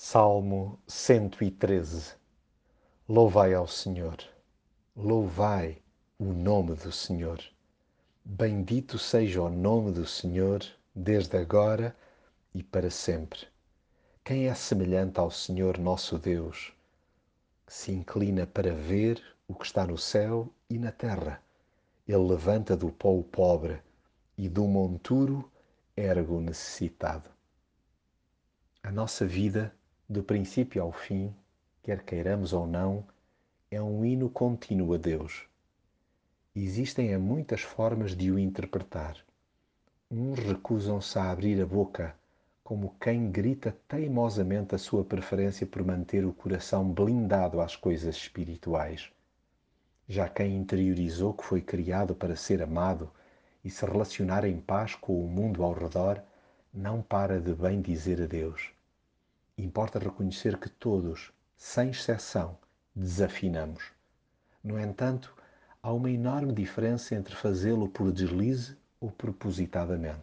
Salmo 113 Louvai ao Senhor, louvai o nome do Senhor. Bendito seja o nome do Senhor, desde agora e para sempre. Quem é semelhante ao Senhor nosso Deus, que se inclina para ver o que está no céu e na terra? Ele levanta do pó o pobre e do monturo ergue o necessitado. A nossa vida do princípio ao fim, quer queiramos ou não, é um hino contínuo a Deus. Existem muitas formas de o interpretar. Uns recusam-se a abrir a boca, como quem grita teimosamente a sua preferência por manter o coração blindado às coisas espirituais. Já quem interiorizou que foi criado para ser amado e se relacionar em paz com o mundo ao redor, não para de bem dizer a Deus importa reconhecer que todos, sem exceção, desafinamos. No entanto, há uma enorme diferença entre fazê-lo por deslize ou propositadamente.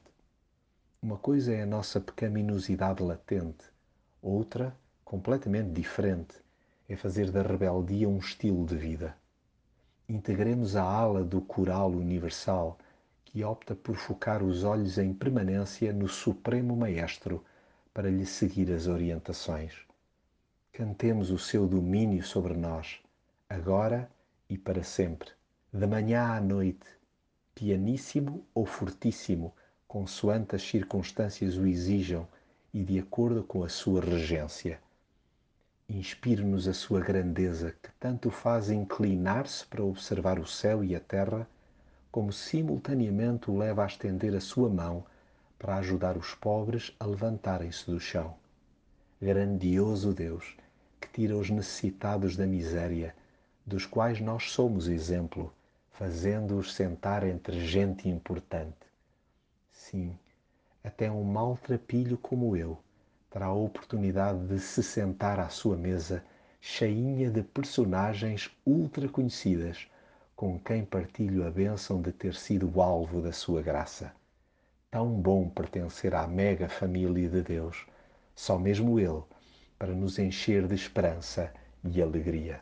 Uma coisa é a nossa pecaminosidade latente, outra, completamente diferente, é fazer da rebeldia um estilo de vida. Integremos a ala do coral universal que opta por focar os olhos em permanência no Supremo Maestro para lhe seguir as orientações. Cantemos o seu domínio sobre nós, agora e para sempre, de manhã à noite, pianíssimo ou fortíssimo, consoante as circunstâncias o exijam e de acordo com a sua regência. Inspire-nos a sua grandeza, que tanto faz inclinar-se para observar o céu e a terra, como simultaneamente o leva a estender a sua mão para ajudar os pobres a levantarem-se do chão. Grandioso Deus, que tira os necessitados da miséria, dos quais nós somos exemplo, fazendo-os sentar entre gente importante. Sim, até um maltrapilho como eu terá a oportunidade de se sentar à sua mesa cheinha de personagens ultra conhecidas, com quem partilho a bênção de ter sido alvo da sua graça. Tão bom pertencer à mega família de Deus, só mesmo Ele, para nos encher de esperança e alegria.